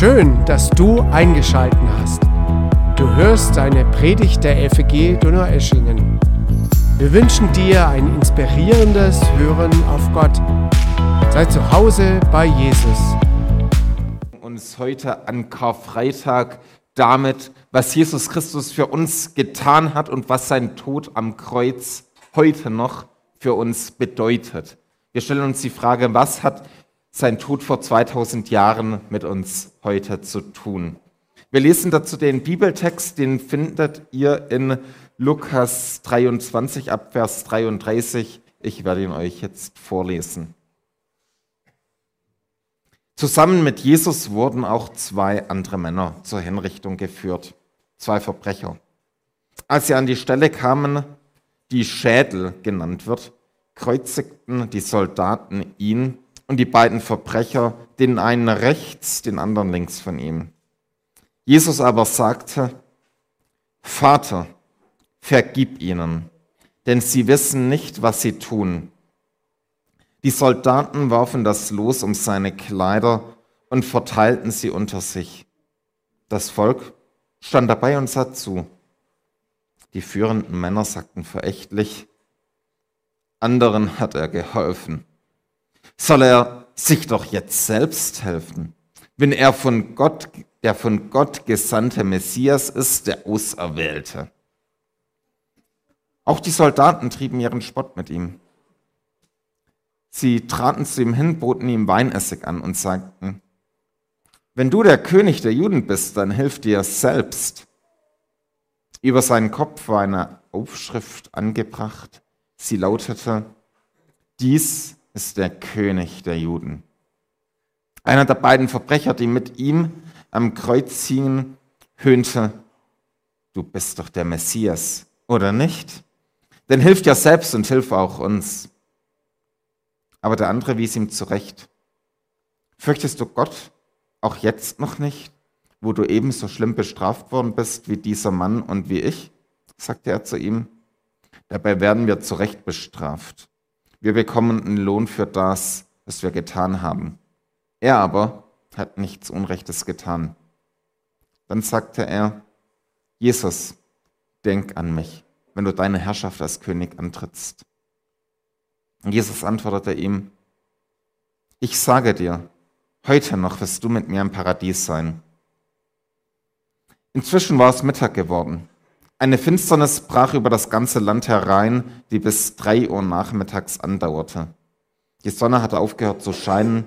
Schön, dass du eingeschalten hast. Du hörst eine Predigt der FEG Donaueschingen. Wir wünschen dir ein inspirierendes Hören auf Gott. Sei zu Hause bei Jesus. Uns heute an Karfreitag damit, was Jesus Christus für uns getan hat und was sein Tod am Kreuz heute noch für uns bedeutet. Wir stellen uns die Frage, was hat sein Tod vor 2000 Jahren mit uns heute zu tun. Wir lesen dazu den Bibeltext, den findet ihr in Lukas 23 ab Vers 33. Ich werde ihn euch jetzt vorlesen. Zusammen mit Jesus wurden auch zwei andere Männer zur Hinrichtung geführt, zwei Verbrecher. Als sie an die Stelle kamen, die Schädel genannt wird, kreuzigten die Soldaten ihn und die beiden Verbrecher, den einen rechts, den anderen links von ihm. Jesus aber sagte, Vater, vergib ihnen, denn sie wissen nicht, was sie tun. Die Soldaten warfen das Los um seine Kleider und verteilten sie unter sich. Das Volk stand dabei und sah zu. Die führenden Männer sagten verächtlich, anderen hat er geholfen soll er sich doch jetzt selbst helfen, wenn er von Gott, der von Gott gesandte Messias ist, der Auserwählte. Auch die Soldaten trieben ihren Spott mit ihm. Sie traten zu ihm hin, boten ihm Weinessig an und sagten, wenn du der König der Juden bist, dann hilf dir selbst. Über seinen Kopf war eine Aufschrift angebracht. Sie lautete, dies ist der König der Juden. Einer der beiden Verbrecher, die mit ihm am Kreuz hingen, höhnte, du bist doch der Messias, oder nicht? Denn hilf ja selbst und hilf auch uns. Aber der andere wies ihm zurecht. Fürchtest du Gott auch jetzt noch nicht, wo du ebenso schlimm bestraft worden bist wie dieser Mann und wie ich? sagte er zu ihm. Dabei werden wir zu Recht bestraft. Wir bekommen einen Lohn für das, was wir getan haben. Er aber hat nichts Unrechtes getan. Dann sagte er, Jesus, denk an mich, wenn du deine Herrschaft als König antrittst. Und Jesus antwortete ihm, ich sage dir, heute noch wirst du mit mir im Paradies sein. Inzwischen war es Mittag geworden. Eine Finsternis brach über das ganze Land herein, die bis drei Uhr nachmittags andauerte. Die Sonne hatte aufgehört zu scheinen,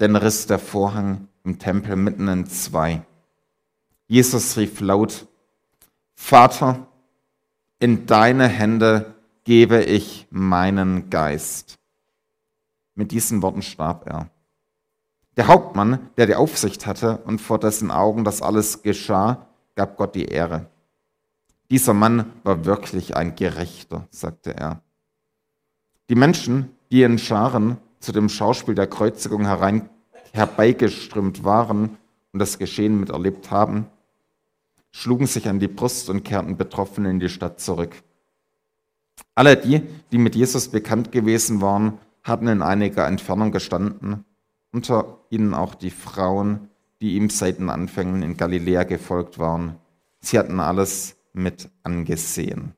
denn riss der Vorhang im Tempel mitten in zwei. Jesus rief laut, Vater, in deine Hände gebe ich meinen Geist. Mit diesen Worten starb er. Der Hauptmann, der die Aufsicht hatte und vor dessen Augen das alles geschah, gab Gott die Ehre. Dieser Mann war wirklich ein Gerechter, sagte er. Die Menschen, die in Scharen zu dem Schauspiel der Kreuzigung herein, herbeigeströmt waren und das Geschehen miterlebt haben, schlugen sich an die Brust und kehrten betroffen in die Stadt zurück. Alle die, die mit Jesus bekannt gewesen waren, hatten in einiger Entfernung gestanden, unter ihnen auch die Frauen, die ihm seit den Anfängen in Galiläa gefolgt waren. Sie hatten alles mit angesehen.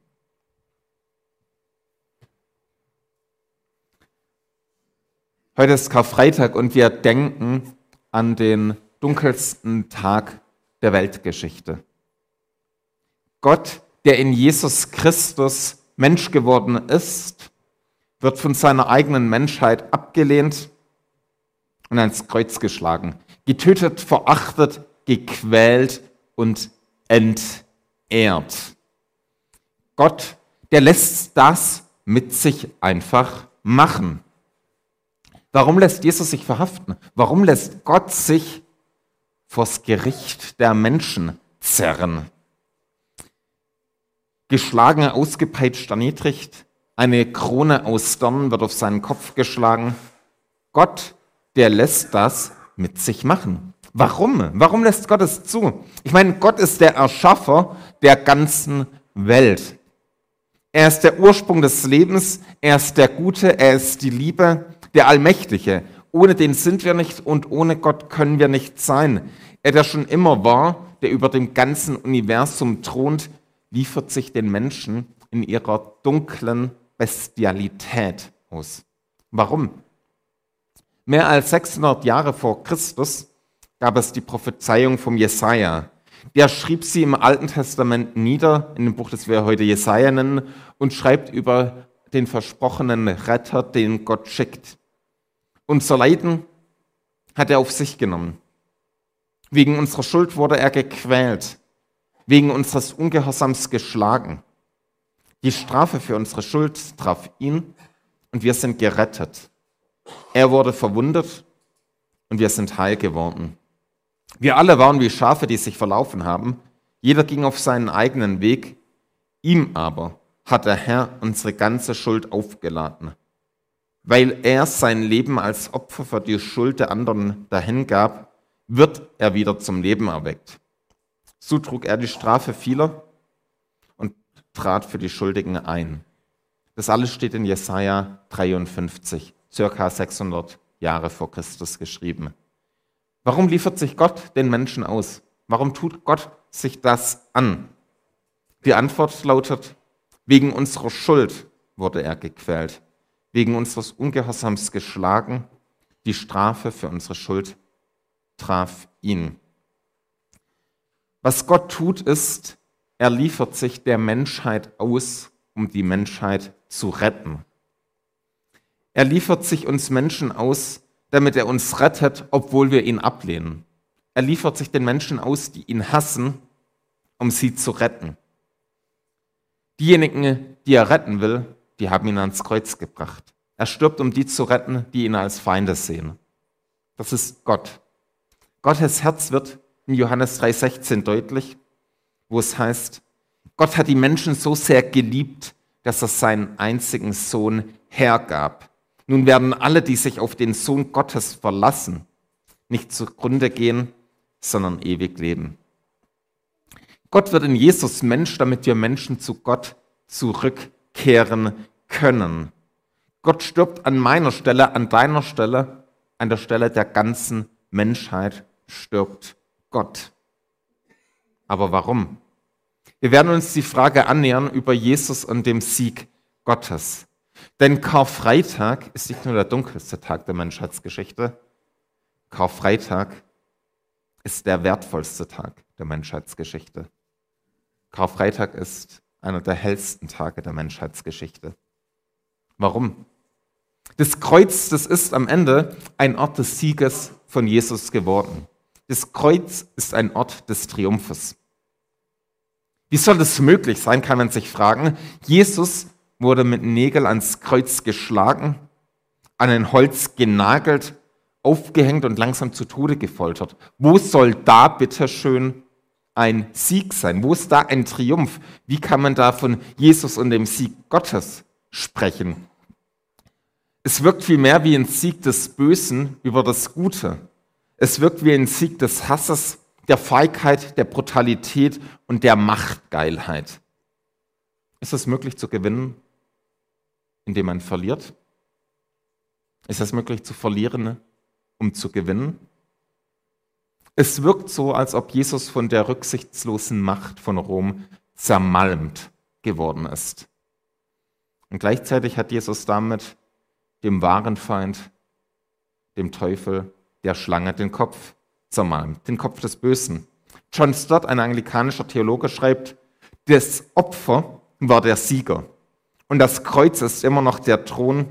Heute ist Karfreitag und wir denken an den dunkelsten Tag der Weltgeschichte. Gott, der in Jesus Christus Mensch geworden ist, wird von seiner eigenen Menschheit abgelehnt und ans Kreuz geschlagen, getötet, verachtet, gequält und entmachtet ehrt. Gott, der lässt das mit sich einfach machen. Warum lässt Jesus sich verhaften? Warum lässt Gott sich vors Gericht der Menschen zerren? Geschlagen, ausgepeitscht, erniedrigt, eine Krone aus Dornen wird auf seinen Kopf geschlagen. Gott, der lässt das mit sich machen. Warum? Warum lässt Gott es zu? Ich meine, Gott ist der Erschaffer der ganzen Welt. Er ist der Ursprung des Lebens, er ist der Gute, er ist die Liebe, der Allmächtige. ohne den sind wir nicht und ohne Gott können wir nicht sein. Er, der schon immer war, der über dem ganzen Universum thront, liefert sich den Menschen in ihrer dunklen Bestialität aus. Warum? Mehr als 600 Jahre vor Christus gab es die Prophezeiung vom Jesaja. Der schrieb sie im Alten Testament nieder, in dem Buch, das wir heute Jesaja nennen, und schreibt über den versprochenen Retter, den Gott schickt. Unser Leiden hat er auf sich genommen. Wegen unserer Schuld wurde er gequält, wegen unseres Ungehorsams geschlagen. Die Strafe für unsere Schuld traf ihn und wir sind gerettet. Er wurde verwundet und wir sind heil geworden. Wir alle waren wie Schafe, die sich verlaufen haben. Jeder ging auf seinen eigenen Weg. Ihm aber hat der Herr unsere ganze Schuld aufgeladen. Weil er sein Leben als Opfer für die Schuld der anderen dahingab, wird er wieder zum Leben erweckt. So trug er die Strafe vieler und trat für die Schuldigen ein. Das alles steht in Jesaja 53, circa 600 Jahre vor Christus geschrieben. Warum liefert sich Gott den Menschen aus? Warum tut Gott sich das an? Die Antwort lautet, wegen unserer Schuld wurde er gequält, wegen unseres Ungehorsams geschlagen, die Strafe für unsere Schuld traf ihn. Was Gott tut, ist, er liefert sich der Menschheit aus, um die Menschheit zu retten. Er liefert sich uns Menschen aus, damit er uns rettet, obwohl wir ihn ablehnen. Er liefert sich den Menschen aus, die ihn hassen, um sie zu retten. Diejenigen, die er retten will, die haben ihn ans Kreuz gebracht. Er stirbt, um die zu retten, die ihn als Feinde sehen. Das ist Gott. Gottes Herz wird in Johannes 3:16 deutlich, wo es heißt, Gott hat die Menschen so sehr geliebt, dass er seinen einzigen Sohn hergab, nun werden alle, die sich auf den Sohn Gottes verlassen, nicht zugrunde gehen, sondern ewig leben. Gott wird in Jesus Mensch, damit wir Menschen zu Gott zurückkehren können. Gott stirbt an meiner Stelle, an deiner Stelle, an der Stelle der ganzen Menschheit stirbt Gott. Aber warum? Wir werden uns die Frage annähern über Jesus und dem Sieg Gottes. Denn Karfreitag ist nicht nur der dunkelste Tag der Menschheitsgeschichte. Karfreitag ist der wertvollste Tag der Menschheitsgeschichte. Karfreitag ist einer der hellsten Tage der Menschheitsgeschichte. Warum? Das Kreuz, das ist am Ende ein Ort des Sieges von Jesus geworden. Das Kreuz ist ein Ort des Triumphes. Wie soll das möglich sein, kann man sich fragen. Jesus wurde mit Nägel ans Kreuz geschlagen, an ein Holz genagelt, aufgehängt und langsam zu Tode gefoltert. Wo soll da bitteschön ein Sieg sein? Wo ist da ein Triumph? Wie kann man da von Jesus und dem Sieg Gottes sprechen? Es wirkt vielmehr wie ein Sieg des Bösen über das Gute. Es wirkt wie ein Sieg des Hasses, der Feigheit, der Brutalität und der Machtgeilheit. Ist es möglich zu gewinnen? Indem man verliert? Ist es möglich zu verlieren, um zu gewinnen? Es wirkt so, als ob Jesus von der rücksichtslosen Macht von Rom zermalmt geworden ist. Und gleichzeitig hat Jesus damit dem wahren Feind, dem Teufel, der Schlange, den Kopf zermalmt, den Kopf des Bösen. John Stott, ein anglikanischer Theologe, schreibt, das Opfer war der Sieger. Und das Kreuz ist immer noch der Thron,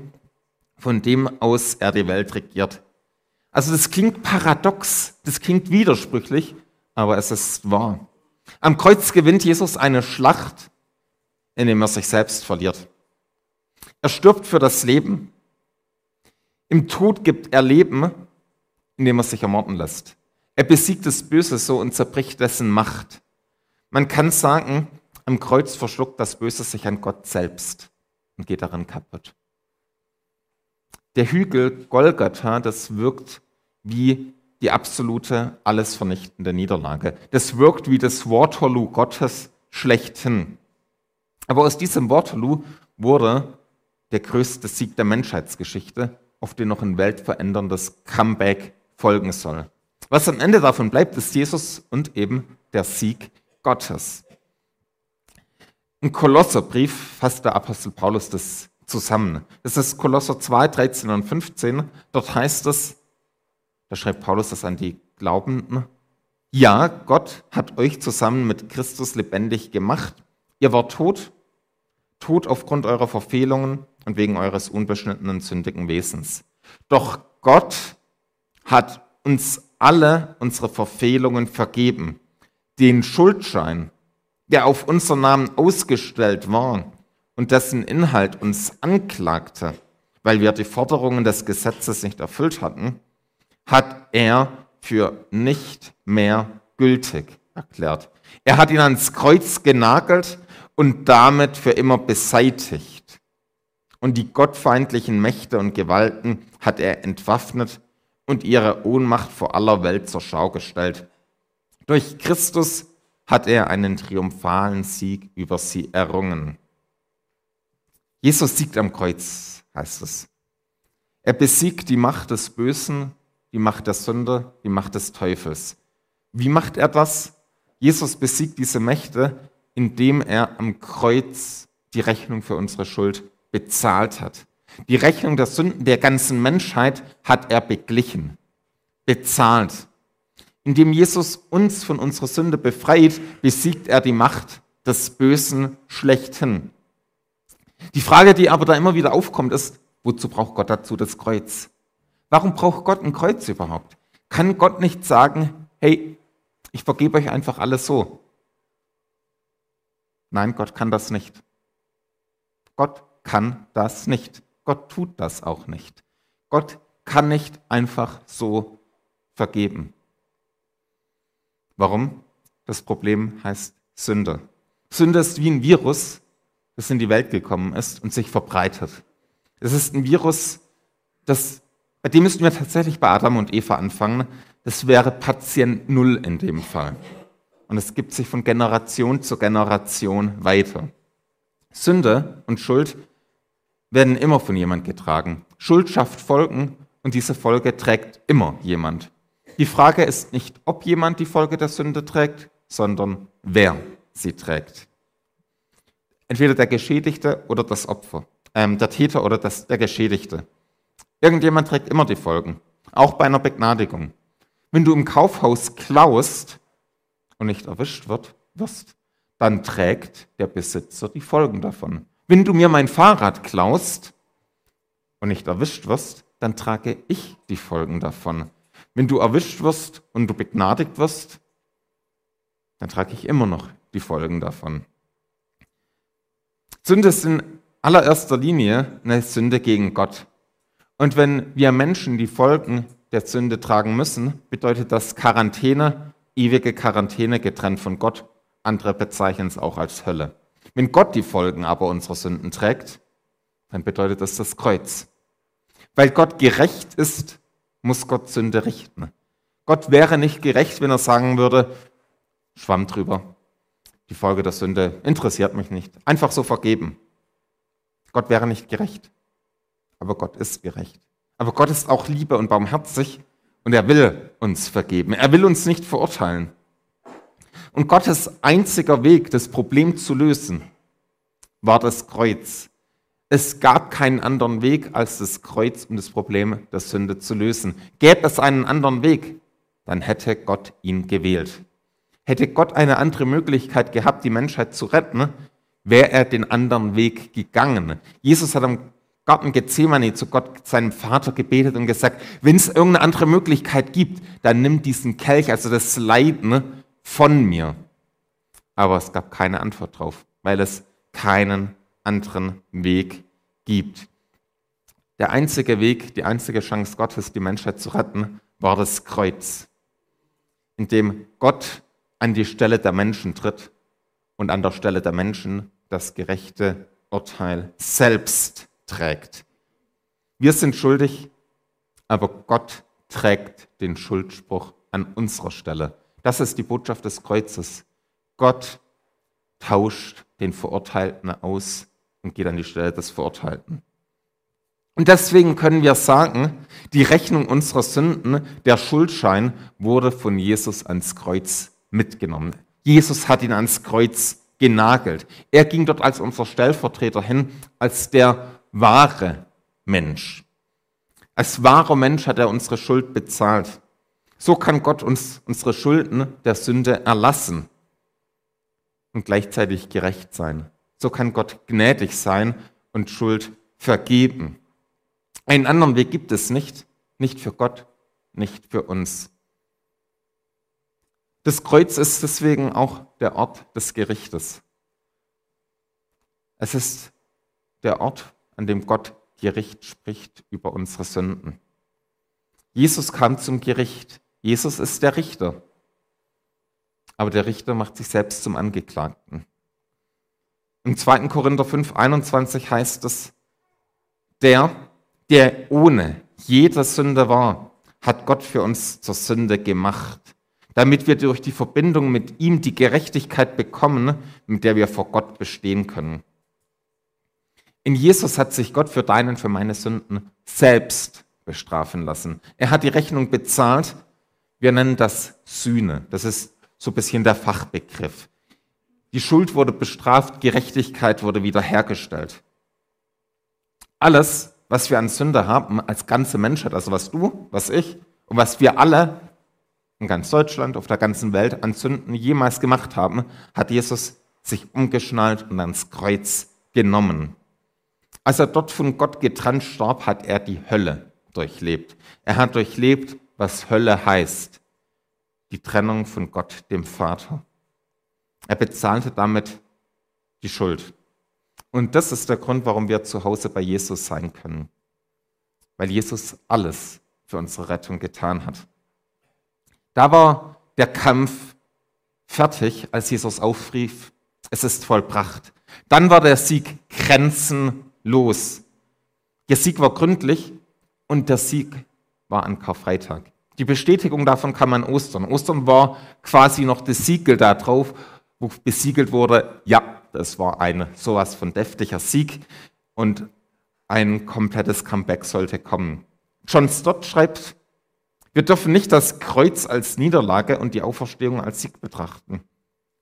von dem aus er die Welt regiert. Also das klingt paradox, das klingt widersprüchlich, aber es ist wahr. Am Kreuz gewinnt Jesus eine Schlacht, indem er sich selbst verliert. Er stirbt für das Leben. Im Tod gibt er Leben, indem er sich ermorden lässt. Er besiegt das Böse so und zerbricht dessen Macht. Man kann sagen, am Kreuz verschluckt das Böse sich an Gott selbst und geht daran kaputt. Der Hügel Golgatha, das wirkt wie die absolute, alles vernichtende Niederlage. Das wirkt wie das Waterloo Gottes schlechthin. Aber aus diesem Waterloo wurde der größte Sieg der Menschheitsgeschichte auf den noch ein weltveränderndes Comeback folgen soll. Was am Ende davon bleibt, ist Jesus und eben der Sieg Gottes. Im Kolosserbrief fasst der Apostel Paulus das zusammen. Das ist Kolosser 2, 13 und 15. Dort heißt es, da schreibt Paulus das an die Glaubenden, ja, Gott hat euch zusammen mit Christus lebendig gemacht. Ihr wart tot, tot aufgrund eurer Verfehlungen und wegen eures unbeschnittenen, sündigen Wesens. Doch Gott hat uns alle unsere Verfehlungen vergeben. Den Schuldschein, der auf unseren Namen ausgestellt war und dessen Inhalt uns anklagte, weil wir die Forderungen des Gesetzes nicht erfüllt hatten, hat er für nicht mehr gültig erklärt. Er hat ihn ans Kreuz genagelt und damit für immer beseitigt. Und die gottfeindlichen Mächte und Gewalten hat er entwaffnet und ihre Ohnmacht vor aller Welt zur Schau gestellt. Durch Christus hat er einen triumphalen Sieg über sie errungen. Jesus siegt am Kreuz, heißt es. Er besiegt die Macht des Bösen die Macht der Sünde, die Macht des Teufels. Wie macht er das? Jesus besiegt diese Mächte, indem er am Kreuz die Rechnung für unsere Schuld bezahlt hat. Die Rechnung der Sünden der ganzen Menschheit hat er beglichen, bezahlt. Indem Jesus uns von unserer Sünde befreit, besiegt er die Macht des Bösen schlechthin. Die Frage, die aber da immer wieder aufkommt, ist, wozu braucht Gott dazu das Kreuz? Warum braucht Gott ein Kreuz überhaupt? Kann Gott nicht sagen, hey, ich vergebe euch einfach alles so? Nein, Gott kann das nicht. Gott kann das nicht. Gott tut das auch nicht. Gott kann nicht einfach so vergeben. Warum? Das Problem heißt Sünde. Sünde ist wie ein Virus, das in die Welt gekommen ist und sich verbreitet. Es ist ein Virus, das bei dem müssten wir tatsächlich bei Adam und Eva anfangen. Das wäre Patient Null in dem Fall. Und es gibt sich von Generation zu Generation weiter. Sünde und Schuld werden immer von jemand getragen. Schuld schafft Folgen und diese Folge trägt immer jemand. Die Frage ist nicht, ob jemand die Folge der Sünde trägt, sondern wer sie trägt. Entweder der Geschädigte oder das Opfer, ähm, der Täter oder das, der Geschädigte. Irgendjemand trägt immer die Folgen, auch bei einer Begnadigung. Wenn du im Kaufhaus klaust und nicht erwischt wird, wirst, dann trägt der Besitzer die Folgen davon. Wenn du mir mein Fahrrad klaust und nicht erwischt wirst, dann trage ich die Folgen davon. Wenn du erwischt wirst und du begnadigt wirst, dann trage ich immer noch die Folgen davon. Sünde ist in allererster Linie eine Sünde gegen Gott. Und wenn wir Menschen die Folgen der Sünde tragen müssen, bedeutet das Quarantäne, ewige Quarantäne getrennt von Gott. Andere bezeichnen es auch als Hölle. Wenn Gott die Folgen aber unserer Sünden trägt, dann bedeutet das das Kreuz. Weil Gott gerecht ist, muss Gott Sünde richten. Gott wäre nicht gerecht, wenn er sagen würde, schwamm drüber. Die Folge der Sünde interessiert mich nicht. Einfach so vergeben. Gott wäre nicht gerecht aber Gott ist gerecht. Aber Gott ist auch Liebe und barmherzig und er will uns vergeben. Er will uns nicht verurteilen. Und Gottes einziger Weg, das Problem zu lösen, war das Kreuz. Es gab keinen anderen Weg als das Kreuz, um das Problem der Sünde zu lösen. Gäbe es einen anderen Weg, dann hätte Gott ihn gewählt. Hätte Gott eine andere Möglichkeit gehabt, die Menschheit zu retten, wäre er den anderen Weg gegangen. Jesus hat am Garten Gethsemane zu Gott, seinem Vater, gebetet und gesagt, wenn es irgendeine andere Möglichkeit gibt, dann nimm diesen Kelch, also das Leiden, von mir. Aber es gab keine Antwort drauf, weil es keinen anderen Weg gibt. Der einzige Weg, die einzige Chance Gottes, die Menschheit zu retten, war das Kreuz, in dem Gott an die Stelle der Menschen tritt und an der Stelle der Menschen das gerechte Urteil selbst trägt. Wir sind schuldig, aber Gott trägt den Schuldspruch an unserer Stelle. Das ist die Botschaft des Kreuzes. Gott tauscht den Verurteilten aus und geht an die Stelle des Verurteilten. Und deswegen können wir sagen, die Rechnung unserer Sünden, der Schuldschein, wurde von Jesus ans Kreuz mitgenommen. Jesus hat ihn ans Kreuz genagelt. Er ging dort als unser Stellvertreter hin, als der wahre Mensch. Als wahrer Mensch hat er unsere Schuld bezahlt. So kann Gott uns unsere Schulden der Sünde erlassen und gleichzeitig gerecht sein. So kann Gott gnädig sein und Schuld vergeben. Einen anderen Weg gibt es nicht, nicht für Gott, nicht für uns. Das Kreuz ist deswegen auch der Ort des Gerichtes. Es ist der Ort, an dem Gott Gericht spricht über unsere Sünden. Jesus kam zum Gericht. Jesus ist der Richter. Aber der Richter macht sich selbst zum Angeklagten. Im 2. Korinther 5, 21 heißt es, der, der ohne jede Sünde war, hat Gott für uns zur Sünde gemacht, damit wir durch die Verbindung mit ihm die Gerechtigkeit bekommen, mit der wir vor Gott bestehen können. In Jesus hat sich Gott für deinen, für meine Sünden selbst bestrafen lassen. Er hat die Rechnung bezahlt. Wir nennen das Sühne. Das ist so ein bisschen der Fachbegriff. Die Schuld wurde bestraft, Gerechtigkeit wurde wiederhergestellt. Alles, was wir an Sünde haben als ganze Menschheit, also was du, was ich und was wir alle in ganz Deutschland, auf der ganzen Welt an Sünden jemals gemacht haben, hat Jesus sich umgeschnallt und ans Kreuz genommen. Als er dort von Gott getrennt starb, hat er die Hölle durchlebt. Er hat durchlebt, was Hölle heißt. Die Trennung von Gott, dem Vater. Er bezahlte damit die Schuld. Und das ist der Grund, warum wir zu Hause bei Jesus sein können. Weil Jesus alles für unsere Rettung getan hat. Da war der Kampf fertig, als Jesus aufrief, es ist vollbracht. Dann war der Sieg grenzenlos. Der Sieg war gründlich und der Sieg war an Karfreitag. Die Bestätigung davon kam an Ostern. Ostern war quasi noch das Siegel da drauf, wo besiegelt wurde, ja, das war ein sowas von deftiger Sieg und ein komplettes Comeback sollte kommen. John Stott schreibt, wir dürfen nicht das Kreuz als Niederlage und die Auferstehung als Sieg betrachten,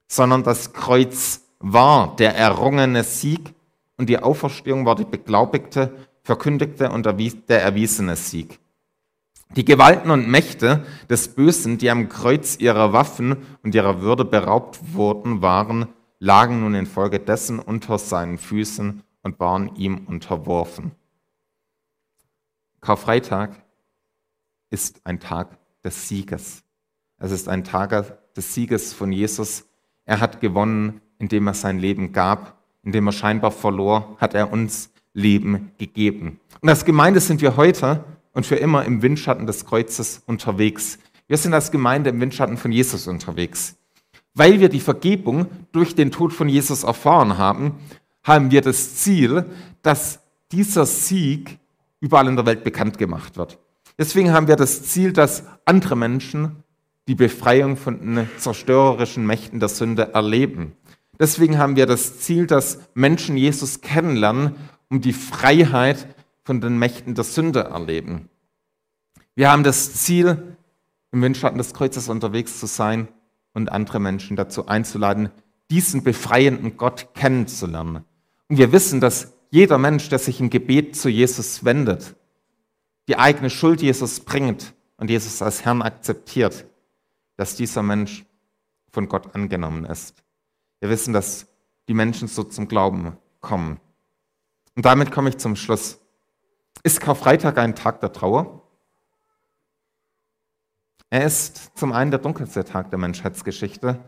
sondern das Kreuz war der errungene Sieg und die Auferstehung war die beglaubigte, verkündigte und der erwiesene Sieg. Die Gewalten und Mächte des Bösen, die am Kreuz ihrer Waffen und ihrer Würde beraubt wurden, waren lagen nun infolgedessen unter seinen Füßen und waren ihm unterworfen. Karfreitag ist ein Tag des Sieges. Es ist ein Tag des Sieges von Jesus. Er hat gewonnen, indem er sein Leben gab, indem er scheinbar verlor, hat er uns Leben gegeben. Und als Gemeinde sind wir heute und für immer im Windschatten des Kreuzes unterwegs. Wir sind als Gemeinde im Windschatten von Jesus unterwegs. Weil wir die Vergebung durch den Tod von Jesus erfahren haben, haben wir das Ziel, dass dieser Sieg überall in der Welt bekannt gemacht wird. Deswegen haben wir das Ziel, dass andere Menschen die Befreiung von den zerstörerischen Mächten der Sünde erleben. Deswegen haben wir das Ziel, dass Menschen Jesus kennenlernen, um die Freiheit von den Mächten der Sünde erleben. Wir haben das Ziel, im Windschatten des Kreuzes unterwegs zu sein, und andere Menschen dazu einzuladen, diesen befreienden Gott kennenzulernen. Und wir wissen, dass jeder Mensch, der sich im Gebet zu Jesus wendet, die eigene Schuld Jesus bringt und Jesus als Herrn akzeptiert, dass dieser Mensch von Gott angenommen ist. Wir wissen, dass die Menschen so zum Glauben kommen. Und damit komme ich zum Schluss. Ist Karfreitag ein Tag der Trauer? Er ist zum einen der dunkelste Tag der Menschheitsgeschichte,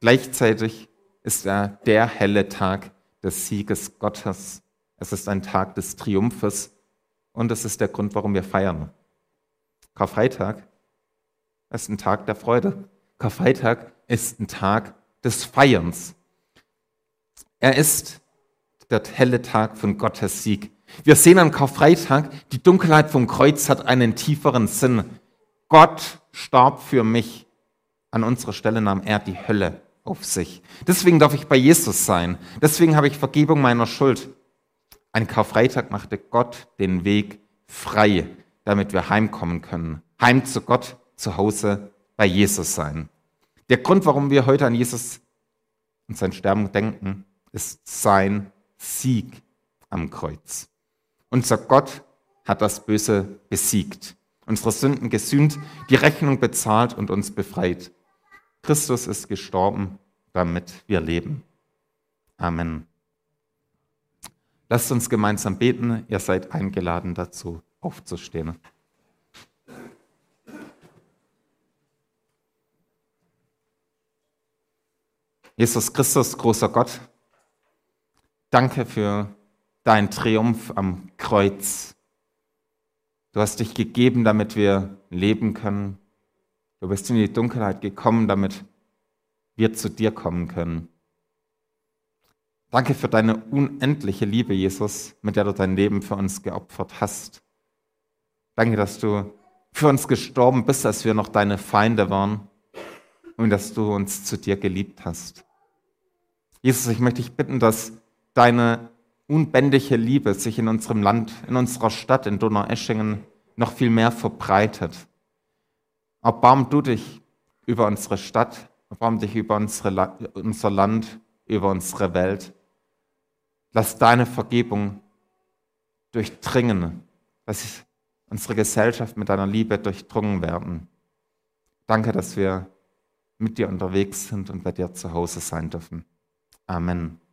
gleichzeitig ist er der helle Tag des Sieges Gottes. Es ist ein Tag des Triumphes und es ist der Grund, warum wir feiern. Karfreitag ist ein Tag der Freude. Karfreitag ist ein Tag des Feierns. Er ist der helle Tag von Gottes Sieg. Wir sehen an Karfreitag, die Dunkelheit vom Kreuz hat einen tieferen Sinn. Gott starb für mich. An unserer Stelle nahm er die Hölle auf sich. Deswegen darf ich bei Jesus sein. Deswegen habe ich Vergebung meiner Schuld. Ein Karfreitag machte Gott den Weg frei, damit wir heimkommen können. Heim zu Gott, zu Hause bei Jesus sein. Der Grund, warum wir heute an Jesus und sein Sterben denken, ist sein Sieg am Kreuz. Unser Gott hat das Böse besiegt, unsere Sünden gesühnt, die Rechnung bezahlt und uns befreit. Christus ist gestorben, damit wir leben. Amen. Lasst uns gemeinsam beten. Ihr seid eingeladen dazu, aufzustehen. Jesus Christus, großer Gott, danke für deinen Triumph am Kreuz. Du hast dich gegeben, damit wir leben können. Du bist in die Dunkelheit gekommen, damit wir zu dir kommen können. Danke für deine unendliche Liebe, Jesus, mit der du dein Leben für uns geopfert hast. Danke, dass du für uns gestorben bist, als wir noch deine Feinde waren und dass du uns zu dir geliebt hast. Jesus, ich möchte dich bitten, dass deine unbändige Liebe sich in unserem Land, in unserer Stadt, in Donaueschingen noch viel mehr verbreitet. Erbarm du dich über unsere Stadt, erbarm dich über unsere, unser Land, über unsere Welt. Lass deine Vergebung durchdringen, dass unsere Gesellschaft mit deiner Liebe durchdrungen werden. Danke, dass wir mit dir unterwegs sind und bei dir zu Hause sein dürfen. Amen.